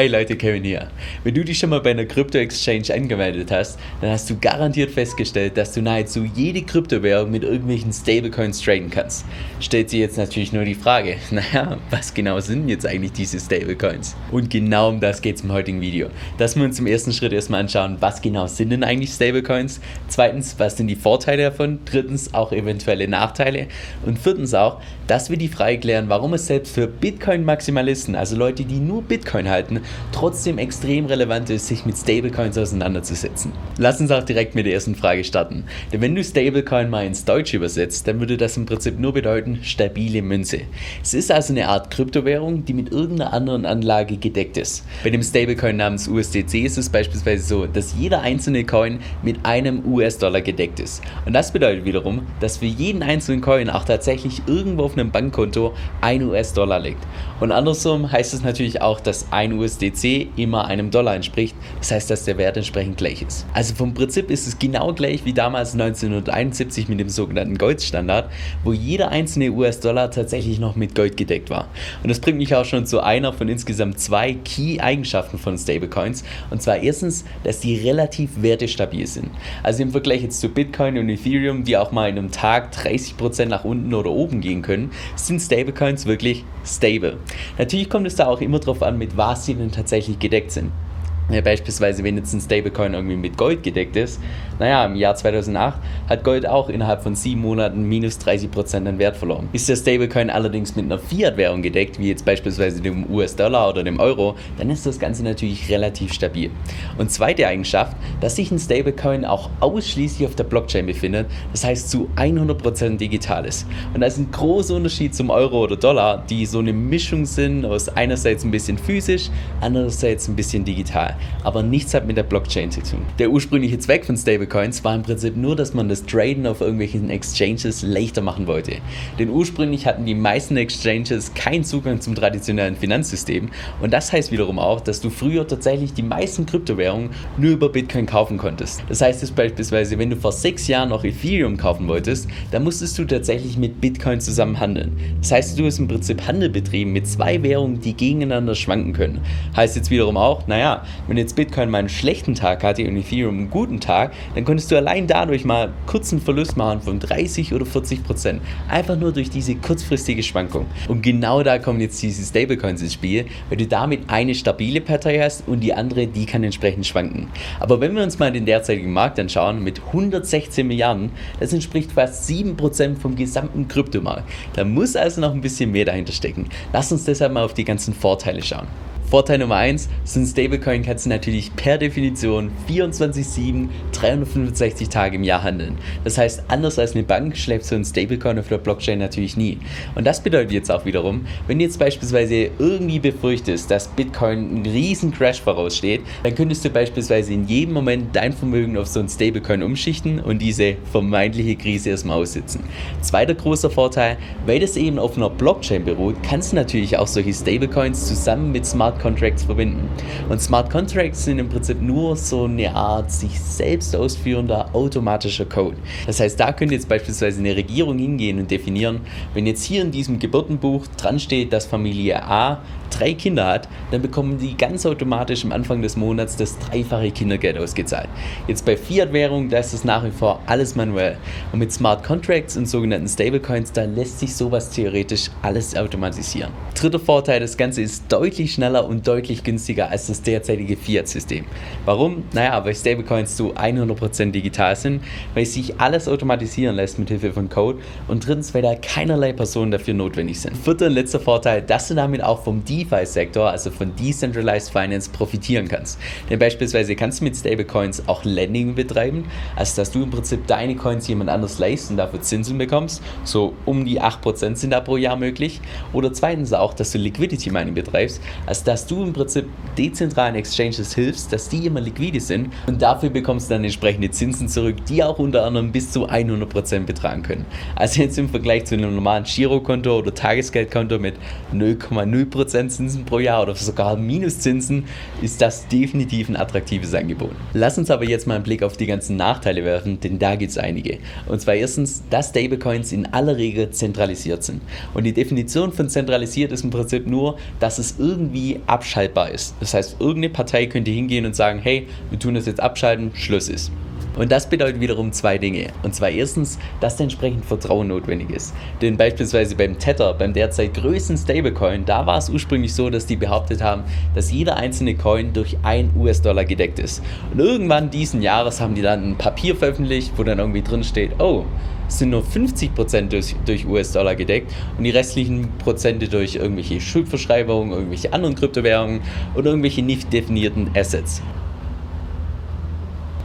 Hey Leute, Kevin hier. Wenn du dich schon mal bei einer Krypto-Exchange angemeldet hast, dann hast du garantiert festgestellt, dass du nahezu jede Kryptowährung mit irgendwelchen Stablecoins traden kannst. Stellt sich jetzt natürlich nur die Frage, naja, was genau sind jetzt eigentlich diese Stablecoins? Und genau um das geht es im heutigen Video. Dass wir uns im ersten Schritt erstmal anschauen, was genau sind denn eigentlich Stablecoins? Zweitens, was sind die Vorteile davon? Drittens, auch eventuelle Nachteile. Und viertens auch, dass wir die Frage klären, warum es selbst für Bitcoin-Maximalisten, also Leute, die nur Bitcoin halten, trotzdem extrem relevant ist, sich mit Stablecoins auseinanderzusetzen. Lass uns auch direkt mit der ersten Frage starten. Denn wenn du Stablecoin mal ins Deutsche übersetzt, dann würde das im Prinzip nur bedeuten stabile Münze. Es ist also eine Art Kryptowährung, die mit irgendeiner anderen Anlage gedeckt ist. Bei dem Stablecoin namens USDC ist es beispielsweise so, dass jeder einzelne Coin mit einem US-Dollar gedeckt ist. Und das bedeutet wiederum, dass für jeden einzelnen Coin auch tatsächlich irgendwo auf einem Bankkonto ein US-Dollar liegt. Und andersrum heißt es natürlich auch, dass ein US USDC immer einem Dollar entspricht. Das heißt, dass der Wert entsprechend gleich ist. Also vom Prinzip ist es genau gleich wie damals 1971 mit dem sogenannten Goldstandard, wo jeder einzelne US-Dollar tatsächlich noch mit Gold gedeckt war. Und das bringt mich auch schon zu einer von insgesamt zwei Key-Eigenschaften von Stablecoins. Und zwar erstens, dass die relativ wertestabil sind. Also im Vergleich jetzt zu Bitcoin und Ethereum, die auch mal in einem Tag 30% nach unten oder oben gehen können, sind Stablecoins wirklich stable. Natürlich kommt es da auch immer darauf an, mit was sie denn tatsächlich gedeckt sind. Ja, beispielsweise, wenn jetzt ein Stablecoin irgendwie mit Gold gedeckt ist, naja, im Jahr 2008 hat Gold auch innerhalb von sieben Monaten minus 30% an Wert verloren. Ist der Stablecoin allerdings mit einer Fiat-Währung gedeckt, wie jetzt beispielsweise dem US-Dollar oder dem Euro, dann ist das Ganze natürlich relativ stabil. Und zweite Eigenschaft, dass sich ein Stablecoin auch ausschließlich auf der Blockchain befindet, das heißt zu 100% digital ist. Und das ist ein großer Unterschied zum Euro oder Dollar, die so eine Mischung sind aus einerseits ein bisschen physisch, andererseits ein bisschen digital aber nichts hat mit der Blockchain zu tun. Der ursprüngliche Zweck von Stablecoins war im Prinzip nur, dass man das Traden auf irgendwelchen Exchanges leichter machen wollte. Denn ursprünglich hatten die meisten Exchanges keinen Zugang zum traditionellen Finanzsystem und das heißt wiederum auch, dass du früher tatsächlich die meisten Kryptowährungen nur über Bitcoin kaufen konntest. Das heißt jetzt beispielsweise, wenn du vor sechs Jahren noch Ethereum kaufen wolltest, dann musstest du tatsächlich mit Bitcoin zusammen handeln. Das heißt, du hast im Prinzip Handel betrieben mit zwei Währungen, die gegeneinander schwanken können. Heißt jetzt wiederum auch, naja, wenn jetzt Bitcoin mal einen schlechten Tag hatte und Ethereum einen guten Tag, dann konntest du allein dadurch mal kurzen Verlust machen von 30 oder 40 Prozent. Einfach nur durch diese kurzfristige Schwankung. Und genau da kommen jetzt diese Stablecoins ins Spiel, weil du damit eine stabile Partei hast und die andere, die kann entsprechend schwanken. Aber wenn wir uns mal den derzeitigen Markt anschauen, mit 116 Milliarden, das entspricht fast 7 Prozent vom gesamten Kryptomarkt. Da muss also noch ein bisschen mehr dahinter stecken. Lass uns deshalb mal auf die ganzen Vorteile schauen. Vorteil Nummer 1, so ein Stablecoin kannst du natürlich per Definition 24-7, 365 Tage im Jahr handeln. Das heißt, anders als eine Bank schläft so ein Stablecoin auf der Blockchain natürlich nie. Und das bedeutet jetzt auch wiederum, wenn du jetzt beispielsweise irgendwie befürchtest, dass Bitcoin einen riesen Crash voraussteht, dann könntest du beispielsweise in jedem Moment dein Vermögen auf so ein Stablecoin umschichten und diese vermeintliche Krise erstmal aussitzen. Zweiter großer Vorteil, weil das eben auf einer Blockchain beruht, kannst du natürlich auch solche Stablecoins zusammen mit Smart Contracts verbinden. Und Smart Contracts sind im Prinzip nur so eine Art sich selbst ausführender automatischer Code. Das heißt, da könnte jetzt beispielsweise eine Regierung hingehen und definieren, wenn jetzt hier in diesem Geburtenbuch dran steht, dass Familie A drei Kinder hat, dann bekommen die ganz automatisch am Anfang des Monats das dreifache Kindergeld ausgezahlt. Jetzt bei Fiat-Währung, da ist es nach wie vor alles manuell. Und mit Smart Contracts und sogenannten Stablecoins, da lässt sich sowas theoretisch alles automatisieren. Dritter Vorteil, das Ganze ist deutlich schneller und deutlich günstiger als das derzeitige Fiat-System. Warum? Naja, weil Stablecoins zu 100% digital sind, weil sich alles automatisieren lässt mit Hilfe von Code und drittens, weil da keinerlei Personen dafür notwendig sind. Vierter und letzter Vorteil, dass du damit auch vom DeFi-Sektor, also von Decentralized Finance, profitieren kannst. Denn beispielsweise kannst du mit Stablecoins auch Lending betreiben, also dass du im Prinzip deine Coins jemand anders leist und dafür Zinsen bekommst, so um die 8% sind da pro Jahr möglich. Oder zweitens auch, dass du Liquidity Mining betreibst, also dass du im Prinzip dezentralen Exchanges hilfst, dass die immer liquide sind und dafür bekommst du dann entsprechende Zinsen zurück, die auch unter anderem bis zu 100% betragen können. Also jetzt im Vergleich zu einem normalen Girokonto oder Tagesgeldkonto mit 0,0% Zinsen pro Jahr oder sogar Minuszinsen, ist das definitiv ein attraktives Angebot. Lass uns aber jetzt mal einen Blick auf die ganzen Nachteile werfen, denn da gibt es einige. Und zwar erstens, dass Stablecoins in aller Regel zentralisiert sind. Und die Definition von zentralisiert ist im Prinzip nur, dass es irgendwie abschaltbar ist. Das heißt, irgendeine Partei könnte hingehen und sagen, hey, wir tun das jetzt abschalten, Schluss ist. Und das bedeutet wiederum zwei Dinge. Und zwar erstens, dass entsprechend Vertrauen notwendig ist. Denn beispielsweise beim Tether, beim derzeit größten Stablecoin, da war es ursprünglich so, dass die behauptet haben, dass jeder einzelne Coin durch ein US-Dollar gedeckt ist. Und irgendwann diesen Jahres haben die dann ein Papier veröffentlicht, wo dann irgendwie drin steht, oh, es sind nur 50% durch, durch US-Dollar gedeckt und die restlichen Prozente durch irgendwelche Schuldverschreibungen, irgendwelche anderen Kryptowährungen oder irgendwelche nicht definierten Assets.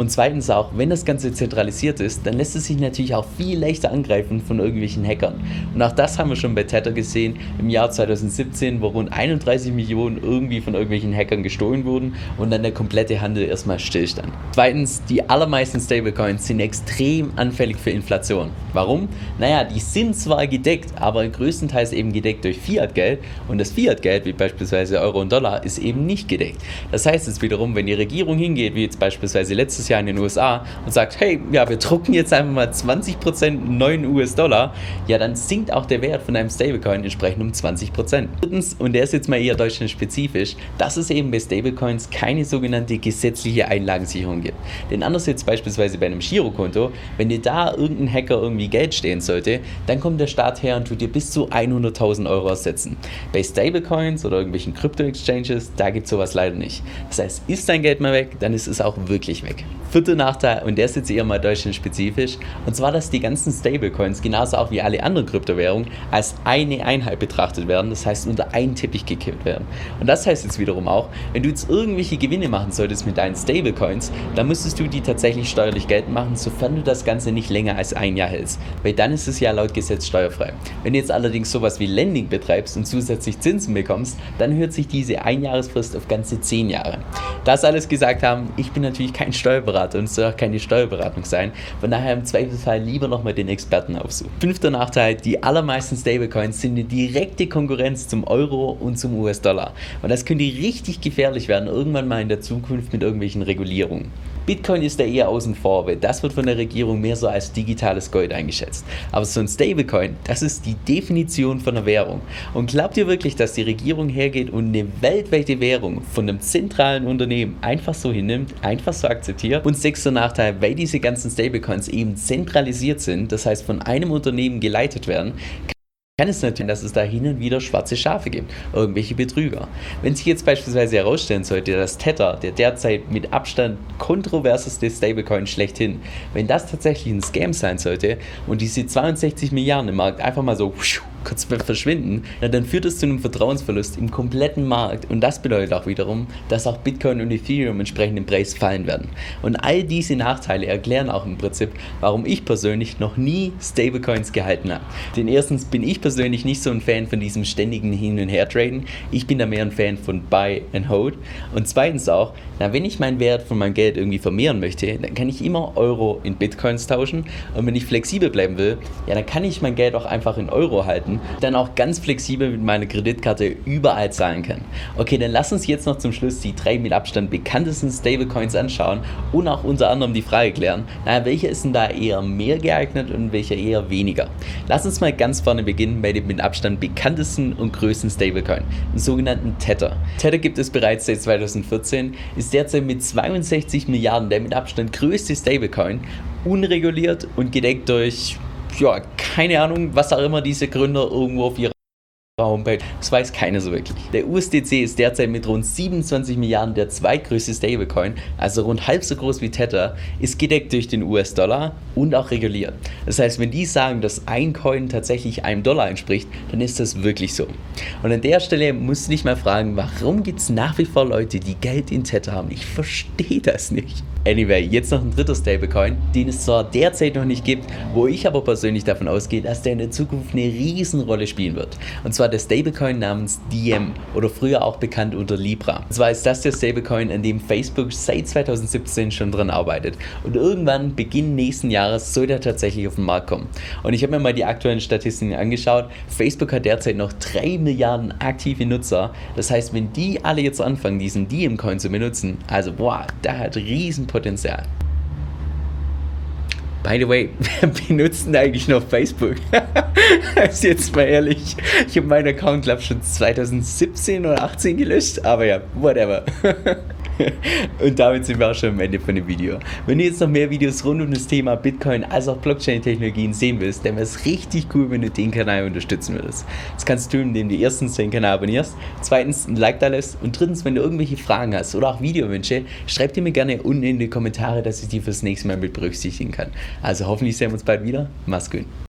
Und zweitens auch, wenn das Ganze zentralisiert ist, dann lässt es sich natürlich auch viel leichter angreifen von irgendwelchen Hackern. Und auch das haben wir schon bei Tether gesehen im Jahr 2017, wo rund 31 Millionen irgendwie von irgendwelchen Hackern gestohlen wurden und dann der komplette Handel erstmal stillstand. Zweitens, die allermeisten Stablecoins sind extrem anfällig für Inflation. Warum? Naja, die sind zwar gedeckt, aber größtenteils eben gedeckt durch Fiat-Geld und das Fiat-Geld, wie beispielsweise Euro und Dollar, ist eben nicht gedeckt. Das heißt jetzt wiederum, wenn die Regierung hingeht, wie jetzt beispielsweise letztes Jahr in den USA und sagt, hey, ja, wir drucken jetzt einfach mal 20% neuen US-Dollar, ja, dann sinkt auch der Wert von einem Stablecoin entsprechend um 20%. Drittens, und der ist jetzt mal eher deutschlandspezifisch, dass es eben bei Stablecoins keine sogenannte gesetzliche Einlagensicherung gibt. Denn anders jetzt beispielsweise bei einem Girokonto, wenn dir da irgendein Hacker irgendwie Geld stehen sollte, dann kommt der Staat her und tut dir bis zu 100.000 Euro ersetzen. Bei Stablecoins oder irgendwelchen Krypto-Exchanges, da gibt es sowas leider nicht. Das heißt, ist dein Geld mal weg, dann ist es auch wirklich weg. Vierter Nachteil, und der ist jetzt eher mal deutschlandspezifisch, und zwar, dass die ganzen Stablecoins, genauso auch wie alle anderen Kryptowährungen, als eine Einheit betrachtet werden, das heißt unter einen Teppich gekippt werden. Und das heißt jetzt wiederum auch, wenn du jetzt irgendwelche Gewinne machen solltest mit deinen Stablecoins, dann müsstest du die tatsächlich steuerlich geltend machen, sofern du das Ganze nicht länger als ein Jahr hältst. Weil dann ist es ja laut Gesetz steuerfrei. Wenn du jetzt allerdings sowas wie Lending betreibst und zusätzlich Zinsen bekommst, dann hört sich diese Einjahresfrist auf ganze zehn Jahre. Das alles gesagt haben, ich bin natürlich kein Steuerberater Steuerberater und es soll auch keine Steuerberatung sein. Von daher im Zweifelsfall lieber nochmal den Experten aufsuchen. Fünfter Nachteil, die allermeisten Stablecoins sind eine direkte Konkurrenz zum Euro und zum US-Dollar. Und das könnte richtig gefährlich werden, irgendwann mal in der Zukunft mit irgendwelchen Regulierungen. Bitcoin ist da eher außen vor, weil das wird von der Regierung mehr so als digitales Gold eingeschätzt. Aber so ein Stablecoin, das ist die Definition von einer Währung. Und glaubt ihr wirklich, dass die Regierung hergeht und eine weltweite Währung von einem zentralen Unternehmen einfach so hinnimmt, einfach so akzeptiert? Und sechster Nachteil, weil diese ganzen Stablecoins eben zentralisiert sind, das heißt von einem Unternehmen geleitet werden, kann es natürlich, dass es da hin und wieder schwarze Schafe gibt, irgendwelche Betrüger. Wenn sich jetzt beispielsweise herausstellen sollte, dass Tether, der derzeit mit Abstand kontroverseste Stablecoin schlechthin, wenn das tatsächlich ein Scam sein sollte und diese 62 Milliarden im Markt einfach mal so kurz verschwinden, na, dann führt es zu einem Vertrauensverlust im kompletten Markt und das bedeutet auch wiederum, dass auch Bitcoin und Ethereum entsprechend im Preis fallen werden. Und all diese Nachteile erklären auch im Prinzip, warum ich persönlich noch nie Stablecoins gehalten habe. Denn erstens bin ich persönlich nicht so ein Fan von diesem ständigen Hin- und Her-Traden. Ich bin da mehr ein Fan von Buy and Hold. Und zweitens auch, na, wenn ich meinen Wert von meinem Geld irgendwie vermehren möchte, dann kann ich immer Euro in Bitcoins tauschen. Und wenn ich flexibel bleiben will, ja, dann kann ich mein Geld auch einfach in Euro halten Monaten dann auch ganz flexibel mit meiner Kreditkarte überall zahlen kann. Okay, dann lass uns jetzt noch zum Schluss die drei mit Abstand bekanntesten Stablecoins anschauen und auch unter anderem die Frage klären, naja, welcher ist denn da eher mehr geeignet und welcher eher weniger? Lass uns mal ganz vorne beginnen bei dem mit Abstand bekanntesten und größten Stablecoin, dem sogenannten Tether. Tether gibt es bereits seit 2014, ist derzeit mit 62 Milliarden der mit Abstand größte Stablecoin, unreguliert und gedeckt durch ja, keine Ahnung, was auch immer diese Gründer irgendwo auf ihrer Homepage. Das weiß keiner so wirklich. Der USDC ist derzeit mit rund 27 Milliarden der zweitgrößte Stablecoin, also rund halb so groß wie Tether, ist gedeckt durch den US-Dollar und auch reguliert. Das heißt, wenn die sagen, dass ein Coin tatsächlich einem Dollar entspricht, dann ist das wirklich so. Und an der Stelle musst du dich mal fragen, warum gibt es nach wie vor Leute, die Geld in Tether haben? Ich verstehe das nicht. Anyway, jetzt noch ein dritter Stablecoin, den es zwar derzeit noch nicht gibt, wo ich aber persönlich davon ausgehe, dass der in der Zukunft eine Riesenrolle spielen wird. Und zwar der Stablecoin namens Diem oder früher auch bekannt unter Libra. Und zwar ist das der Stablecoin, an dem Facebook seit 2017 schon dran arbeitet. Und irgendwann, Beginn nächsten Jahres, soll der tatsächlich auf den Markt kommen. Und ich habe mir mal die aktuellen Statistiken angeschaut. Facebook hat derzeit noch 3 Milliarden aktive Nutzer. Das heißt, wenn die alle jetzt anfangen, diesen Diem-Coin zu benutzen, also boah, da hat Riesenpotenzial. By the way, wer benutzt denn eigentlich noch Facebook? also jetzt mal ehrlich, ich habe meinen Account, glaube ich, schon 2017 oder 18 gelöscht, aber ja, whatever. Und damit sind wir auch schon am Ende von dem Video. Wenn du jetzt noch mehr Videos rund um das Thema Bitcoin als auch Blockchain-Technologien sehen willst, dann wäre es richtig cool, wenn du den Kanal unterstützen würdest. Das kannst du tun, indem du erstens den Kanal abonnierst, zweitens ein Like da lässt und drittens, wenn du irgendwelche Fragen hast oder auch Videowünsche, schreib dir mir gerne unten in die Kommentare, dass ich die fürs nächste Mal mit berücksichtigen kann. Also hoffentlich sehen wir uns bald wieder. Mach's gut.